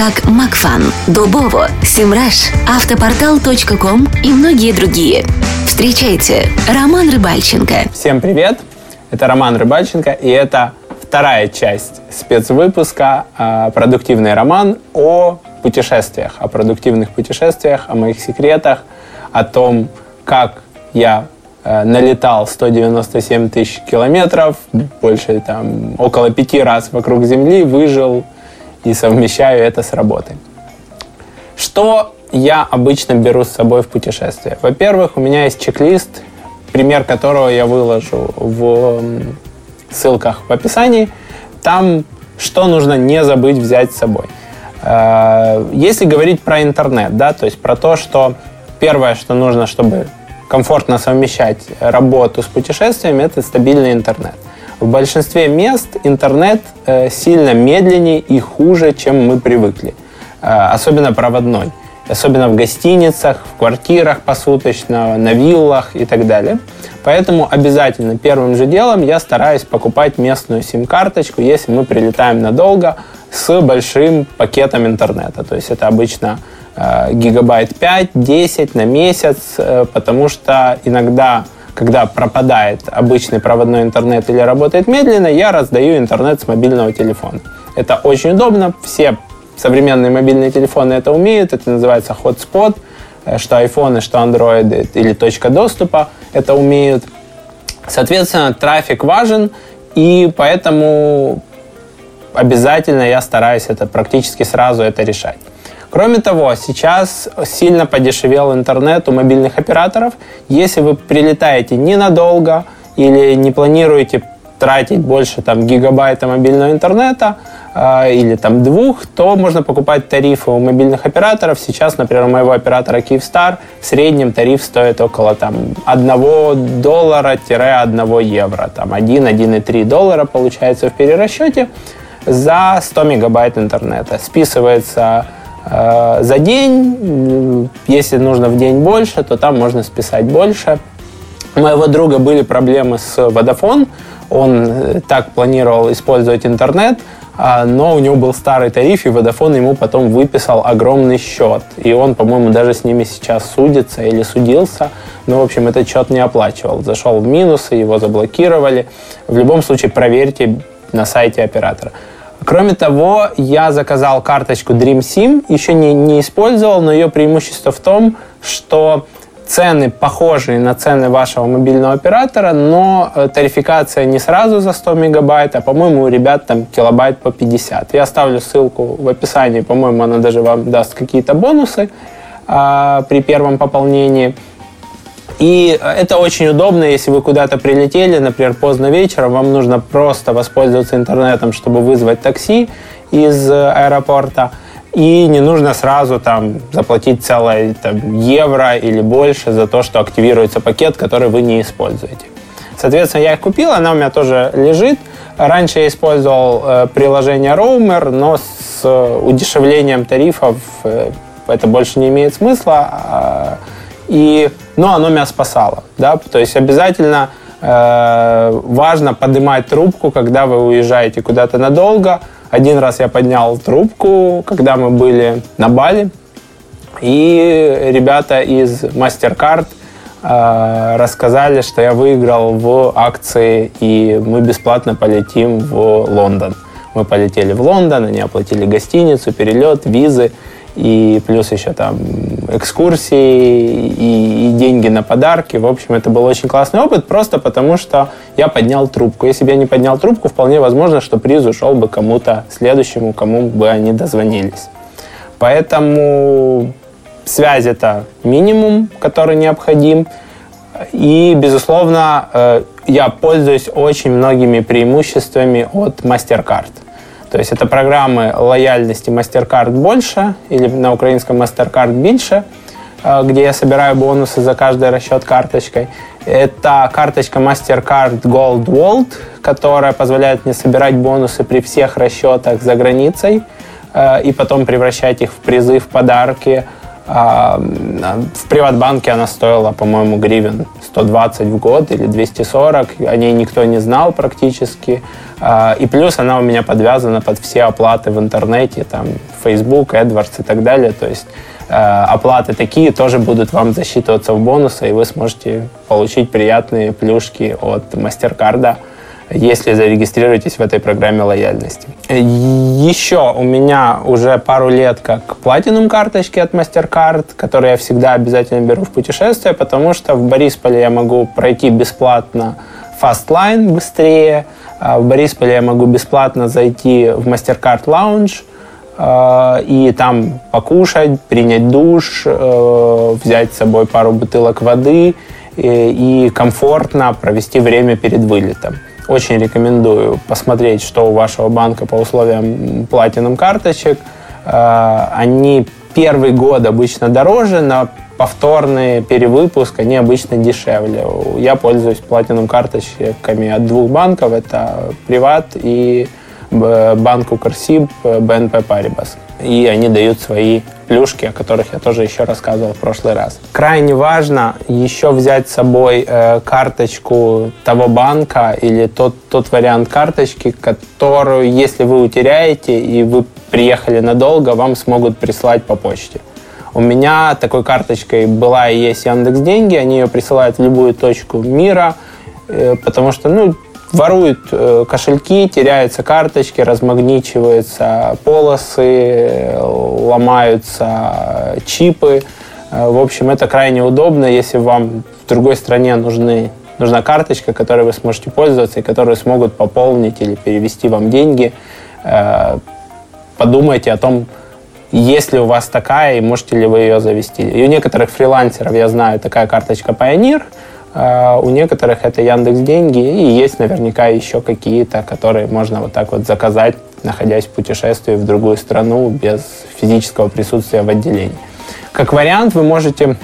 как Макфан, Дубово, Симраш, Автопортал.ком и многие другие. Встречайте, Роман Рыбальченко. Всем привет! Это Роман Рыбальченко, и это вторая часть спецвыпуска а, «Продуктивный роман» о путешествиях, о продуктивных путешествиях, о моих секретах, о том, как я э, налетал 197 тысяч километров, больше там около пяти раз вокруг Земли, выжил и совмещаю это с работой. Что я обычно беру с собой в путешествие? Во-первых, у меня есть чек-лист, пример которого я выложу в ссылках в описании. Там что нужно не забыть взять с собой. Э, если говорить про интернет, да, то есть про то, что первое, что нужно, чтобы комфортно совмещать работу с путешествиями, это стабильный интернет. В большинстве мест интернет э, сильно медленнее и хуже, чем мы привыкли. Э, особенно проводной. Особенно в гостиницах, в квартирах посуточно, на виллах и так далее. Поэтому обязательно первым же делом я стараюсь покупать местную сим-карточку, если мы прилетаем надолго, с большим пакетом интернета. То есть это обычно э, гигабайт 5-10 на месяц, потому что иногда когда пропадает обычный проводной интернет или работает медленно, я раздаю интернет с мобильного телефона. Это очень удобно, все современные мобильные телефоны это умеют, это называется hotspot, э, что айфоны, что андроиды или точка доступа это умеют. Соответственно, трафик важен, и поэтому обязательно я стараюсь это практически сразу это решать. Кроме того, сейчас сильно подешевел интернет у мобильных операторов. Если вы прилетаете ненадолго или не планируете тратить больше там, гигабайта мобильного интернета э, или там двух, то можно покупать тарифы у мобильных операторов. Сейчас, например, у моего оператора Kyivstar в среднем тариф стоит около там, 1 доллара-1 евро. Там 1-1,3 доллара получается в перерасчете за 100 мегабайт интернета. Списывается за день. Если нужно в день больше, то там можно списать больше. У моего друга были проблемы с Vodafone. Он э, так планировал использовать интернет, а, но у него был старый тариф, и Vodafone ему потом выписал огромный счет. И он, по-моему, даже с ними сейчас судится или судился. Но, в общем, этот счет не оплачивал. Зашел в минусы, его заблокировали. В любом случае, проверьте на сайте оператора. Кроме того, я заказал карточку Dream Sim, еще не, не использовал, но ее преимущество в том, что цены похожие на цены вашего мобильного оператора, но э, тарификация не сразу за 100 мегабайт, а, по-моему, у ребят там килобайт по 50. Я оставлю ссылку в описании, по-моему, она даже вам даст какие-то бонусы а, при первом пополнении. И это очень удобно, если вы куда-то прилетели, например, поздно вечером, вам нужно просто воспользоваться интернетом, чтобы вызвать такси из э, аэропорта. И не нужно сразу там заплатить целое там, евро или больше за то, что активируется пакет, который вы не используете. Соответственно, я их купил, она у меня тоже лежит. Раньше я использовал э, приложение Roamer, но с э, удешевлением тарифов это больше не имеет смысла. И, но оно меня спасало. Да? То есть обязательно э, важно поднимать трубку, когда вы уезжаете куда-то надолго. Один раз я поднял трубку, когда мы были на Бали, и ребята из MasterCard э, рассказали, что я выиграл в акции, и мы бесплатно полетим в Лондон. Мы полетели в Лондон, они оплатили гостиницу, перелет, визы. И плюс еще там экскурсии и, и деньги на подарки. В общем, это был очень классный опыт, просто потому что я поднял трубку. Если бы я не поднял трубку, вполне возможно, что приз ушел бы кому-то следующему, кому бы они дозвонились. Поэтому связь это минимум, который необходим. И, безусловно, э, я пользуюсь очень многими преимуществами от MasterCard. То есть это программы лояльности MasterCard больше или на украинском MasterCard больше, э, где я собираю бонусы за каждый расчет карточкой. Это карточка MasterCard Gold World, которая позволяет мне собирать бонусы при всех расчетах за границей э, и потом превращать их в призы, в подарки – в Приватбанке она стоила, по-моему, гривен 120 в год или 240. О ней никто не знал практически. А, и плюс она у меня подвязана под все оплаты в интернете, там, Facebook, AdWords и так далее. То есть а, оплаты такие тоже будут вам засчитываться в бонусы, и вы сможете получить приятные плюшки от MasterCard если зарегистрируетесь в этой программе лояльности. Еще у меня уже пару лет как платинум карточки от MasterCard, которые я всегда обязательно беру в путешествие, потому что в Борисполе я могу пройти бесплатно Fastline быстрее, а в Борисполе я могу бесплатно зайти в MasterCard Lounge, а, и там покушать, принять душ, э, взять с собой пару бутылок воды и комфортно провести время перед вылетом. Очень рекомендую посмотреть, что у вашего банка по условиям платином карточек. Э, они первый год обычно дороже, но повторный перевыпуск, они обычно дешевле. Я пользуюсь платином карточками от двух банков. Это Приват и банк Укрсиб, БНП Парибас и они дают свои плюшки, о которых я тоже еще рассказывал в прошлый раз. Крайне важно еще взять с собой э, карточку того банка или тот, тот вариант карточки, которую, если вы утеряете и вы приехали надолго, вам смогут прислать по почте. У меня такой карточкой была и есть Яндекс Деньги, они ее присылают в любую точку мира, э, потому что, ну, воруют э, кошельки, теряются карточки, размагничиваются полосы, ломаются чипы. Э, в общем, это крайне удобно, если вам в другой стране нужны, нужна карточка, которой вы сможете пользоваться и которую смогут пополнить или перевести вам деньги. Э, подумайте о том, есть ли у вас такая и можете ли вы ее завести. И у некоторых фрилансеров, я знаю, такая карточка Pioneer – у некоторых это Яндекс Деньги, и есть наверняка еще какие-то, которые можно вот так вот заказать, находясь в путешествии в другую страну без физического присутствия в отделении. Как вариант, вы можете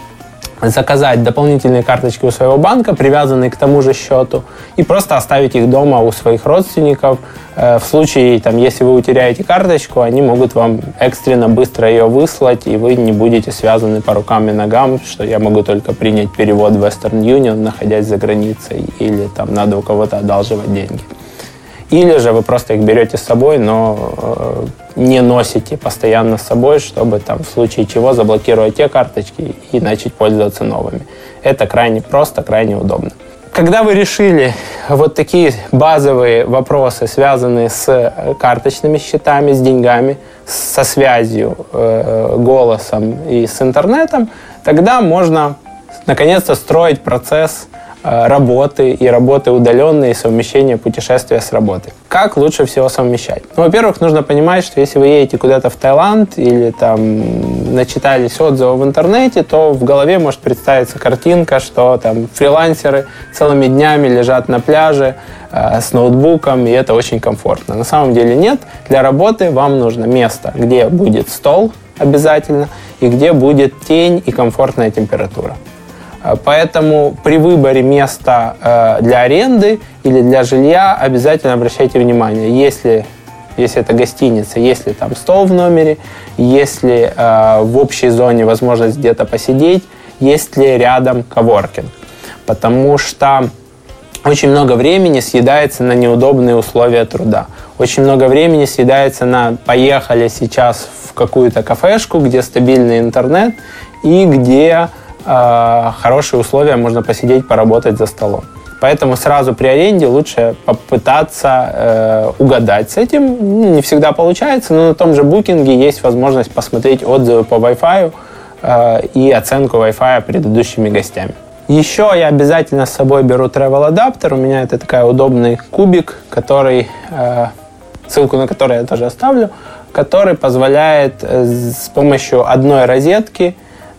заказать дополнительные карточки у своего банка, привязанные к тому же счету, и просто оставить их дома у своих родственников. Э, в случае, там, если вы утеряете карточку, они могут вам экстренно быстро ее выслать, и вы не будете связаны по рукам и ногам, что я могу только принять перевод в Western Union, находясь за границей, или там надо у кого-то одалживать деньги. Или же вы просто их берете с собой, но э, не носите постоянно с собой, чтобы там в случае чего заблокировать те карточки и начать пользоваться новыми. Это крайне просто, крайне удобно. Когда вы решили вот такие базовые вопросы, связанные с карточными счетами, с деньгами, со связью, э, голосом и с интернетом, тогда можно наконец-то строить процесс Э, работы и работы удаленные, и совмещения путешествия с работой. Как лучше всего совмещать? Ну, во-первых, нужно понимать, что если вы едете куда-то в Таиланд или там начитались отзывов в интернете, то в голове может представиться картинка, что там фрилансеры целыми днями лежат на пляже э, с ноутбуком, и это очень комфортно. На самом деле нет. Для работы вам нужно место, где будет стол обязательно, и где будет тень и комфортная температура. Поэтому при выборе места э, для аренды или для жилья обязательно обращайте внимание, если, если это гостиница, если там стол в номере, если э, в общей зоне возможность где-то посидеть, есть ли рядом коворкинг. Потому что очень много времени съедается на неудобные условия труда. Очень много времени съедается на «поехали сейчас в какую-то кафешку, где стабильный интернет и где Э, хорошие условия, можно посидеть, поработать за столом. Поэтому сразу при аренде лучше попытаться э, угадать с этим. Ну, не всегда получается, но на том же букинге есть возможность посмотреть отзывы по Wi-Fi э, и оценку Wi-Fi предыдущими гостями. Еще я обязательно с собой беру travel адаптер. У меня это такой удобный кубик, который, э, ссылку на который я тоже оставлю, который позволяет э, с помощью одной розетки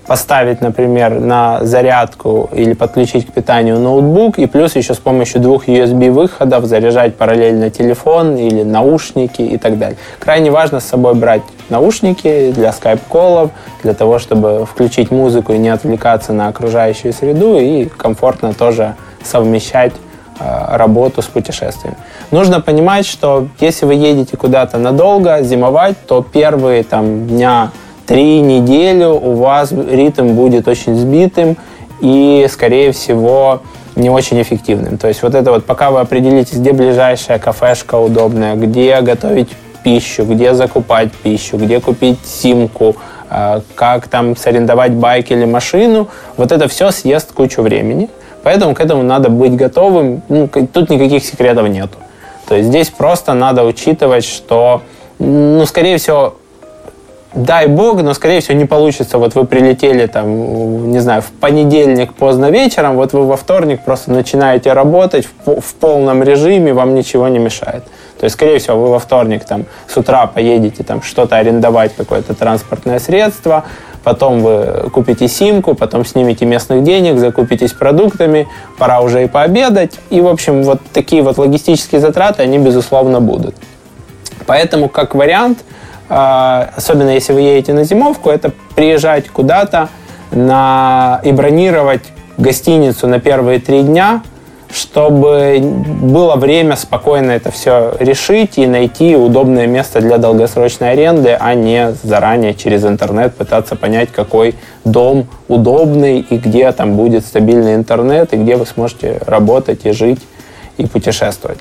поставить, например, на зарядку или подключить к питанию ноутбук, и плюс еще с помощью двух USB-выходов заряжать параллельно телефон или наушники и так далее. Крайне важно с собой брать наушники для скайп-коллов, для того, чтобы включить музыку и не отвлекаться на окружающую среду, и комфортно тоже совмещать э, работу с путешествием. Нужно понимать, что если вы едете куда-то надолго, зимовать, то первые там дня три недели у вас ритм будет очень сбитым и, скорее всего, не очень эффективным. То есть вот это вот, пока вы определитесь, где ближайшая кафешка удобная, где готовить пищу, где закупать пищу, где купить симку, э, как там сорендовать байк или машину, вот это все съест кучу времени. Поэтому к этому надо быть готовым. Ну, тут никаких секретов нету. То есть здесь просто надо учитывать, что, ну, скорее всего, дай бог, но, скорее всего, не получится. Вот вы прилетели там, не знаю, в понедельник поздно вечером, вот вы во вторник просто начинаете работать в, в полном режиме, вам ничего не мешает. То есть, скорее всего, вы во вторник там с утра поедете там что-то арендовать, какое-то транспортное средство, потом вы купите симку, потом снимете местных денег, закупитесь продуктами, пора уже и пообедать. И, в общем, вот такие вот логистические затраты, они, безусловно, будут. Поэтому, как вариант – особенно если вы едете на зимовку, это приезжать куда-то на... и бронировать гостиницу на первые три дня, чтобы было время спокойно это все решить и найти удобное место для долгосрочной аренды, а не заранее через интернет пытаться понять, какой дом удобный и где там будет стабильный интернет, и где вы сможете работать и жить и путешествовать.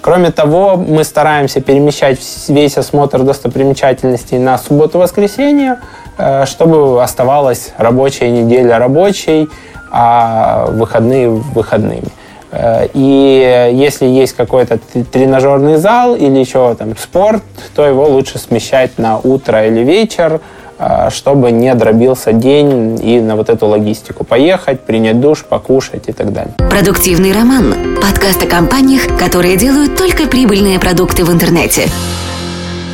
Кроме того, мы стараемся перемещать весь осмотр достопримечательностей на субботу-воскресенье, э, чтобы оставалась рабочая неделя рабочей, а выходные выходными. Э, и если есть какой-то тренажерный зал или еще там спорт, то его лучше смещать на утро или вечер, чтобы не дробился день и на вот эту логистику. Поехать, принять душ, покушать и так далее. Продуктивный роман. Подкаст о компаниях, которые делают только прибыльные продукты в интернете.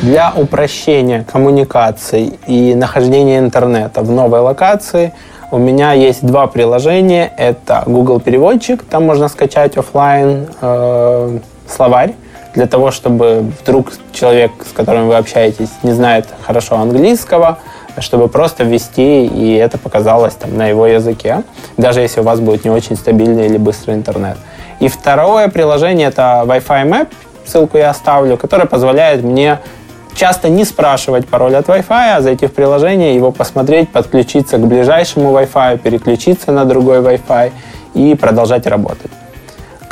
Для упрощения коммуникаций и нахождения интернета в новой локации – у меня есть два приложения. Это Google Переводчик, там можно скачать офлайн э, словарь для того, чтобы вдруг человек, с которым вы общаетесь, не знает хорошо английского, чтобы просто ввести, и это показалось там на его языке, даже если у вас будет не очень стабильный или быстрый интернет. И второе приложение это Wi-Fi Map, ссылку я оставлю, которое позволяет мне часто не спрашивать пароль от Wi-Fi, а зайти в приложение, его посмотреть, подключиться к ближайшему Wi-Fi, переключиться на другой Wi-Fi и продолжать работать.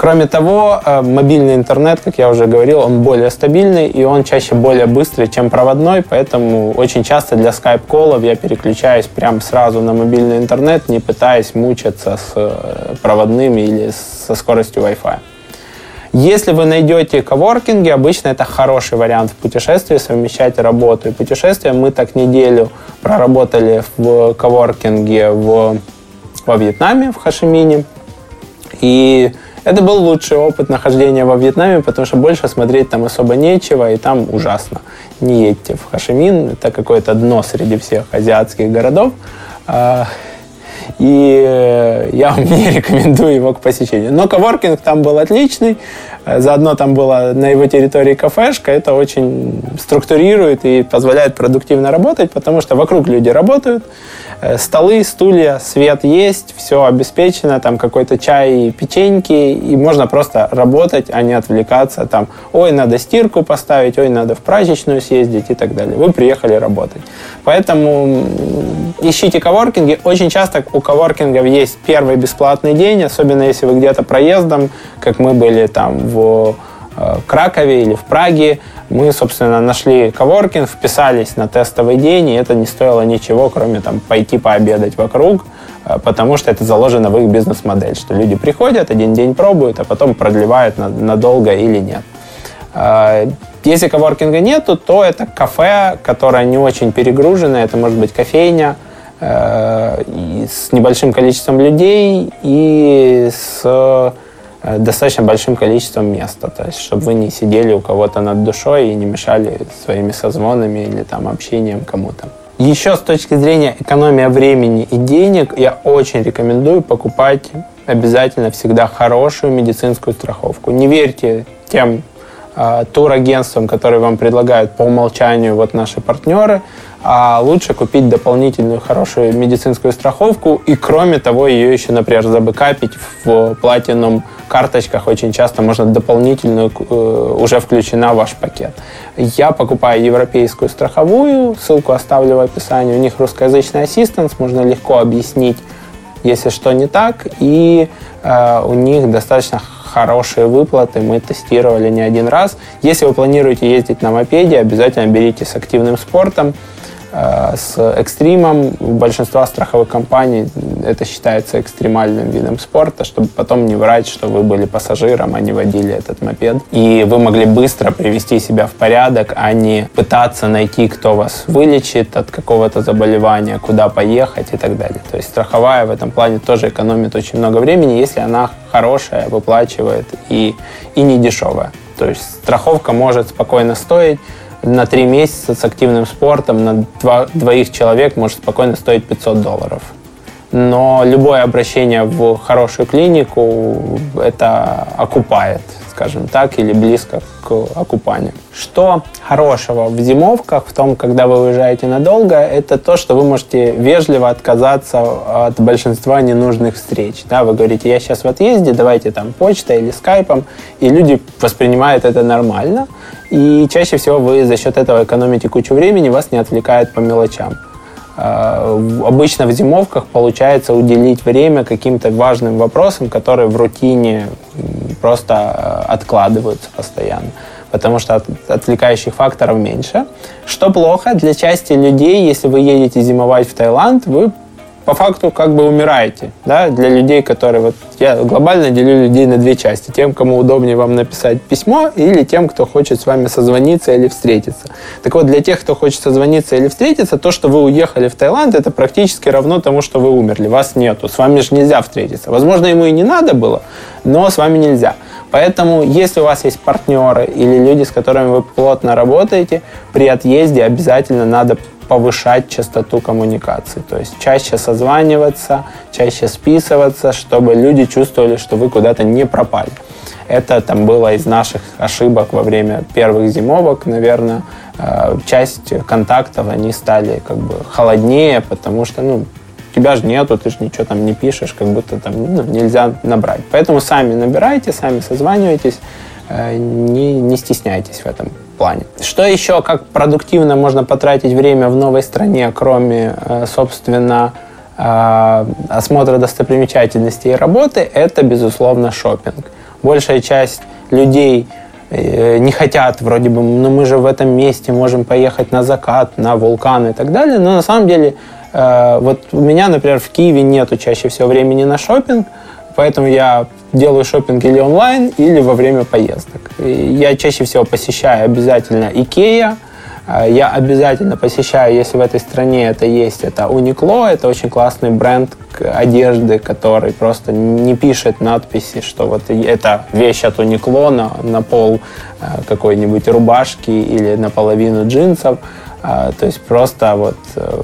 Кроме того, э, мобильный интернет, как я уже говорил, он более стабильный и он чаще более быстрый, чем проводной, поэтому очень часто для скайп-коллов я переключаюсь прямо сразу на мобильный интернет, не пытаясь мучиться с э, проводными или со скоростью Wi-Fi. Если вы найдете коворкинги, обычно это хороший вариант в путешествии, совмещать работу и путешествие. Мы так неделю проработали в коворкинге в, во Вьетнаме, в Хашимине. И это был лучший опыт нахождения во Вьетнаме, потому что больше смотреть там особо нечего, и там ужасно. Не едьте в Хашимин, это какое-то дно среди всех азиатских городов. И э, я вам не рекомендую его к посещению. Но коворкинг там был отличный, э, заодно там была на его территории кафешка, это очень структурирует и позволяет продуктивно работать, потому что вокруг люди работают, Э, столы, стулья, свет есть, все обеспечено, там какой-то чай и печеньки, и можно просто работать, а не отвлекаться, там, ой, надо стирку поставить, ой, надо в прачечную съездить и так далее. Вы приехали работать. Поэтому ищите коворкинги. Очень часто у коворкингов есть первый бесплатный день, особенно если вы где-то проездом, как мы были там в э, Кракове или в Праге, мы, собственно, нашли коворкинг, вписались на тестовый день, и это не стоило ничего, кроме там пойти пообедать вокруг. потому что это заложено в их бизнес-модель, что люди приходят, один день пробуют, а потом продлевают надолго или нет. Если коворкинга нету, то это кафе, которое не очень перегружено, это может быть кофейня, с небольшим количеством людей и с Э, достаточно большим количеством места, то есть чтобы вы не сидели у кого-то над душой и не мешали своими созвонами или там общением кому-то. Еще с точки зрения экономии времени и денег, я очень рекомендую покупать обязательно всегда хорошую медицинскую страховку. Не верьте тем э, турагентствам, которые вам предлагают по умолчанию вот наши партнеры, а лучше купить дополнительную хорошую медицинскую страховку и, кроме того, ее еще, например, забыкапить в платином карточках. Очень часто можно дополнительную, э, уже включена в ваш пакет. Я покупаю европейскую страховую, ссылку оставлю в описании. У них русскоязычный ассистент, можно легко объяснить, если что не так, и э, у них достаточно хорошие выплаты, мы тестировали не один раз. Если вы планируете ездить на мопеде, обязательно берите с активным спортом. Э, с экстримом. У большинства страховых компаний это считается экстремальным видом спорта, чтобы потом не врать, что вы были пассажиром, а не водили этот мопед. И вы могли быстро привести себя в порядок, а не пытаться найти, кто вас вылечит от какого-то заболевания, куда поехать и так далее. То есть страховая в этом плане тоже экономит очень много времени, если она хорошая, выплачивает и, и не дешевая. То есть страховка может спокойно стоить на три месяца с активным спортом на два, двоих человек может спокойно стоить 500 долларов. Но любое обращение в хорошую клинику это окупает скажем так, или близко к окупанию. Что хорошего в зимовках, в том, когда вы уезжаете надолго, это то, что вы можете вежливо отказаться от большинства ненужных встреч. Да, вы говорите, я сейчас в отъезде, давайте там почтой или скайпом, и люди воспринимают это нормально, и чаще всего вы за счет этого экономите кучу времени, вас не отвлекает по мелочам. А, обычно в зимовках получается уделить время каким-то важным вопросам, которые в рутине просто э, откладываются постоянно потому что от, отвлекающих факторов меньше. Что плохо для части людей, если вы едете зимовать в Таиланд, вы по факту как бы умираете. Да? Для людей, которые... Вот я глобально делю людей на две части. Тем, кому удобнее вам написать письмо, или тем, кто хочет с вами созвониться или встретиться. Так вот, для тех, кто хочет созвониться или встретиться, то, что вы уехали в Таиланд, это практически равно тому, что вы умерли. Вас нету. С вами же нельзя встретиться. Возможно, ему и не надо было, но с вами нельзя. Поэтому, если у вас есть партнеры или люди, с которыми вы плотно работаете, при отъезде обязательно надо повышать частоту коммуникации. То есть чаще созваниваться, чаще списываться, чтобы люди чувствовали, что вы куда-то не пропали. Это там было из наших ошибок во время первых зимовок, наверное. Э, часть контактов, они стали как бы холоднее, потому что, ну, тебя же нету, ты же ничего там не пишешь, как будто там ну, нельзя набрать. Поэтому сами набирайте, сами созванивайтесь, э, не, не стесняйтесь в этом плане. Что еще, как продуктивно можно потратить время в новой стране, кроме, э, собственно, э, осмотра достопримечательностей и работы, это, безусловно, шопинг. Большая часть людей э, не хотят, вроде бы, ну мы же в этом месте можем поехать на закат, на вулкан и так далее, но на самом деле вот у меня, например, в Киеве нету чаще всего времени на шопинг, Поэтому я делаю шопинг или онлайн, или во время поездок. Я чаще всего посещаю обязательно Икея, а, я обязательно посещаю, если в этой стране это есть, это Uniqlo, это очень классный бренд одежды, который просто не пишет надписи, что вот это вещь от Uniqlo на, на пол а, какой-нибудь рубашки или наполовину джинсов. А, то есть просто вот э,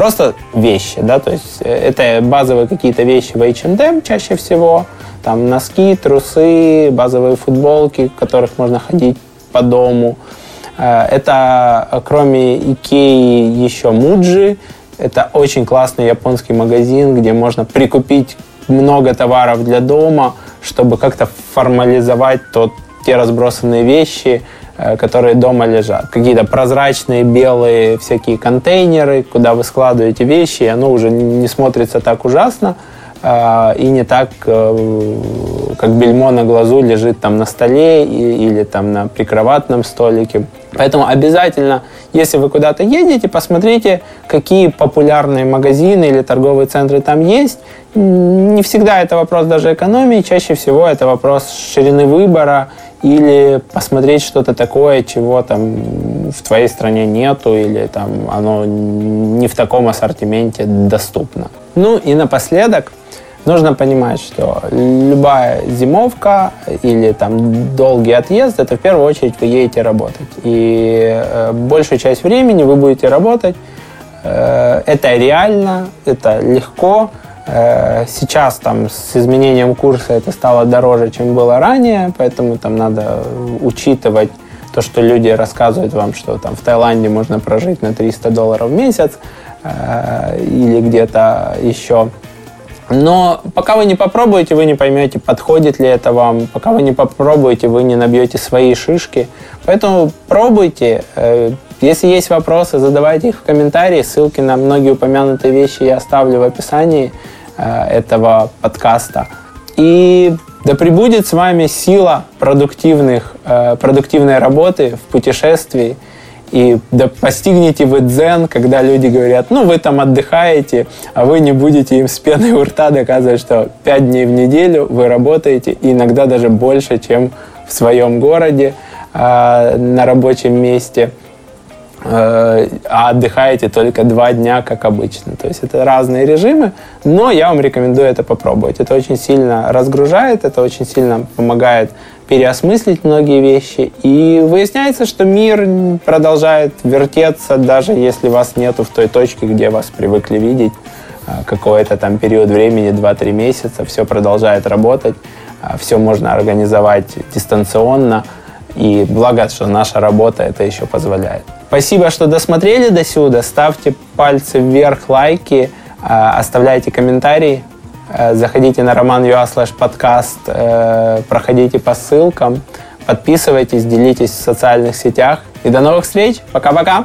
просто вещи, да, то есть э, это базовые какие-то вещи в H&M чаще всего, там носки, трусы, базовые футболки, в которых можно ходить по дому. Э, это э, кроме Икеи еще Муджи, это очень классный японский магазин, где можно прикупить много товаров для дома, чтобы как-то формализовать тот, те разбросанные вещи, которые дома лежат. Какие-то прозрачные белые всякие контейнеры, куда вы складываете вещи, и оно уже не смотрится так ужасно э, и не так, э, как бельмо на глазу лежит там на столе или там на прикроватном столике. Поэтому обязательно, если вы куда-то едете, посмотрите, какие популярные магазины или торговые центры там есть. Не всегда это вопрос даже экономии, чаще всего это вопрос ширины выбора или посмотреть что-то такое, чего там в твоей стране нету, или там оно не в таком ассортименте доступно. Ну и напоследок, нужно понимать, что любая зимовка или там долгий отъезд, это в первую очередь вы едете работать. И э, большую часть времени вы будете работать. Э, это реально, это легко. Э, сейчас там с изменением курса это стало дороже, чем было ранее, поэтому там надо учитывать то, что люди рассказывают вам, что там в Таиланде можно прожить на 300 долларов в месяц э, или где-то еще. Но пока вы не попробуете, вы не поймете, подходит ли это вам. Пока вы не попробуете, вы не набьете свои шишки. Поэтому пробуйте. Э, если есть вопросы, задавайте их в комментарии. Ссылки на многие упомянутые вещи я оставлю в описании этого подкаста. И да пребудет с вами сила продуктивных, э, продуктивной работы в путешествии – и да постигнете вы дзен, когда люди говорят, ну, вы там отдыхаете, а вы не будете им с пеной у рта доказывать, что пять дней в неделю вы работаете, иногда даже больше, чем в своем городе э, на рабочем месте, э, а отдыхаете только два дня, как обычно. То есть это разные режимы, но я вам рекомендую это попробовать. Это очень сильно разгружает, это очень сильно помогает переосмыслить многие вещи. И выясняется, что мир продолжает вертеться, даже если вас нету в той точке, где вас привыкли видеть а, какой-то там период времени, 2-3 месяца, все продолжает работать, а, все можно организовать дистанционно, и благо, что наша работа это еще позволяет. Спасибо, что досмотрели до сюда, ставьте пальцы вверх, лайки, а, оставляйте комментарии, Э, заходите на roman.ua slash подкаст, э, проходите по ссылкам, подписывайтесь, делитесь в социальных сетях. И до новых встреч. Пока-пока.